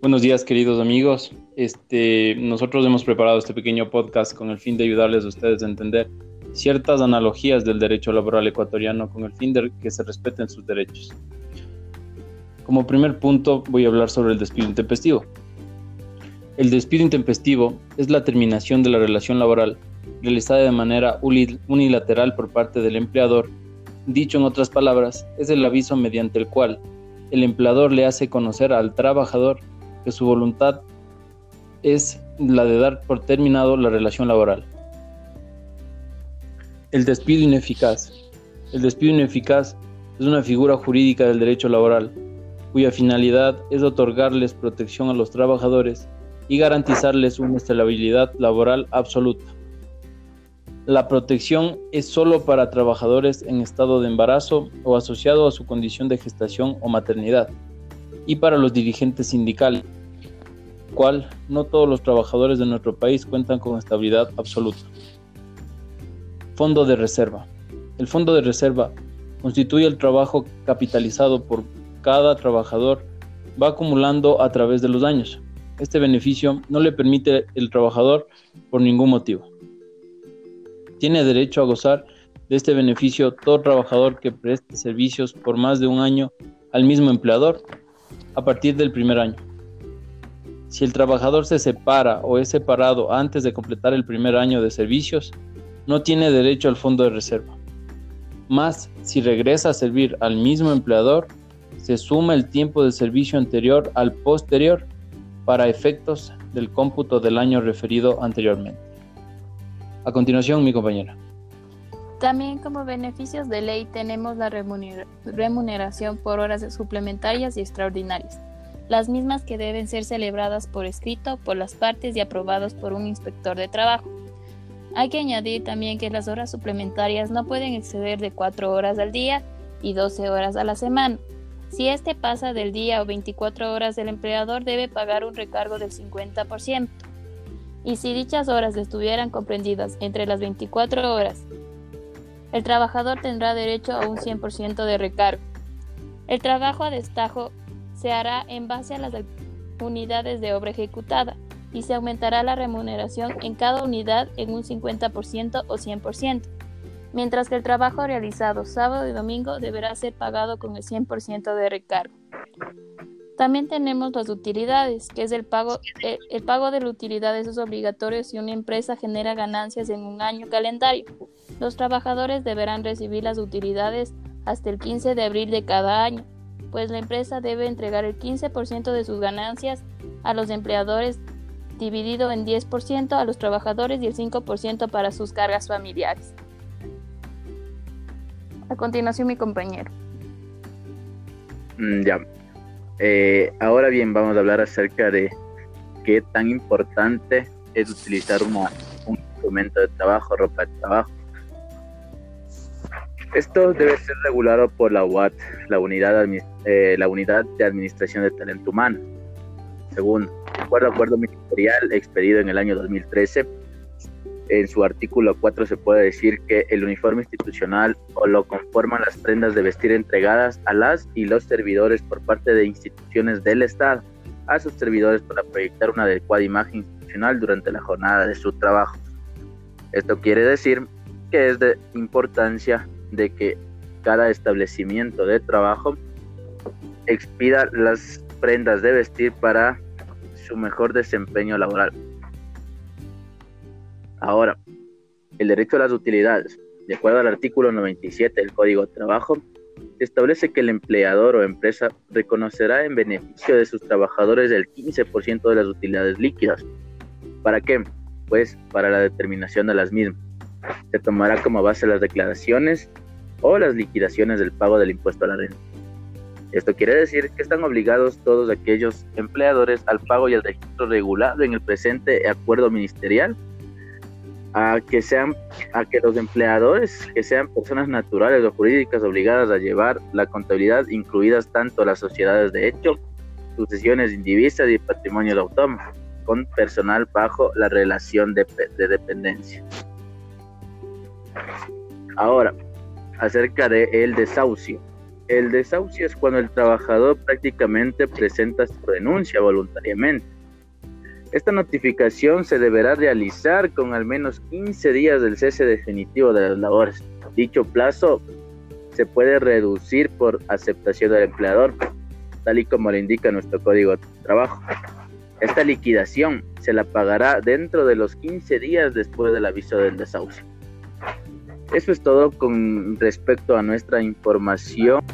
Buenos días, queridos amigos. Este, nosotros hemos preparado este pequeño podcast con el fin de ayudarles a ustedes a entender ciertas analogías del derecho laboral ecuatoriano con el fin de que se respeten sus derechos. Como primer punto voy a hablar sobre el despido intempestivo. El despido intempestivo es la terminación de la relación laboral realizada de manera unilateral por parte del empleador. Dicho en otras palabras, es el aviso mediante el cual el empleador le hace conocer al trabajador que su voluntad es la de dar por terminado la relación laboral. El despido ineficaz. El despido ineficaz es una figura jurídica del derecho laboral, cuya finalidad es otorgarles protección a los trabajadores y garantizarles una estabilidad laboral absoluta. La protección es solo para trabajadores en estado de embarazo o asociado a su condición de gestación o maternidad y para los dirigentes sindicales, cual no todos los trabajadores de nuestro país cuentan con estabilidad absoluta. Fondo de reserva. El fondo de reserva constituye el trabajo capitalizado por cada trabajador va acumulando a través de los años. Este beneficio no le permite el trabajador por ningún motivo. Tiene derecho a gozar de este beneficio todo trabajador que preste servicios por más de un año al mismo empleador a partir del primer año. Si el trabajador se separa o es separado antes de completar el primer año de servicios, no tiene derecho al fondo de reserva. Más, si regresa a servir al mismo empleador, se suma el tiempo de servicio anterior al posterior para efectos del cómputo del año referido anteriormente. A continuación, mi compañera. También como beneficios de ley tenemos la remuneración por horas suplementarias y extraordinarias, las mismas que deben ser celebradas por escrito por las partes y aprobadas por un inspector de trabajo. Hay que añadir también que las horas suplementarias no pueden exceder de 4 horas al día y 12 horas a la semana. Si este pasa del día o 24 horas, el empleador debe pagar un recargo del 50% y si dichas horas estuvieran comprendidas entre las 24 horas, el trabajador tendrá derecho a un 100% de recargo. El trabajo a destajo se hará en base a las unidades de obra ejecutada y se aumentará la remuneración en cada unidad en un 50% o 100%, mientras que el trabajo realizado sábado y domingo deberá ser pagado con el 100% de recargo. También tenemos las utilidades, que es el pago, eh, el, pago de las utilidades es obligatorio si una empresa genera ganancias en un año calendario. Los trabajadores deberán recibir las utilidades hasta el 15 de abril de cada año, pues la empresa debe entregar el 15% de sus ganancias a los empleadores, dividido en 10% a los trabajadores y el 5% para sus cargas familiares. A continuación, mi compañero. Mm, ya, eh, ahora bien, vamos a hablar acerca de qué tan importante es utilizar un instrumento de trabajo, ropa de trabajo. Esto debe ser regulado por la UAT, la unidad, eh, de Administración de Talento Humano. Según el acuerdo ministerial expedido en el año 2013, en su artículo 4 se puede decir que el uniforme institucional o lo conforman las prendas de vestir entregadas a las y los servidores por parte de instituciones del Estado a sus servidores para proyectar una adecuada imagen institucional durante la jornada de su trabajo. Esto quiere decir que es de importancia de que cada establecimiento de trabajo expida las prendas de vestir para su mejor desempeño laboral. Ahora, el derecho a las utilidades, de acuerdo al artículo 97 del Código de Trabajo, establece que el empleador o empresa reconocerá en beneficio de sus trabajadores el 15% de las utilidades líquidas. ¿Para qué? Pues para la determinación de las mismas. Se tomará como base las declaraciones o las liquidaciones del pago del impuesto a la renta. Esto quiere decir que están obligados todos aquellos empleadores al pago y al registro regulado en el presente acuerdo ministerial a que sean a que los empleadores que sean personas naturales o jurídicas obligadas a llevar la contabilidad incluidas tanto las sociedades de hecho sucesiones indivisas y patrimonio de autónomo con personal bajo la relación de, de dependencia ahora acerca de el desahucio El desahucio es cuando el trabajador prácticamente presenta su renuncia voluntariamente. Esta notificación se deberá realizar con al menos 15 días del cese definitivo de las labores. Dicho plazo se puede reducir por aceptación del empleador, tal y como le indica nuestro código de trabajo. Esta liquidación se la pagará dentro de los 15 días después del aviso del desahucio. Eso es todo con respecto a nuestra información.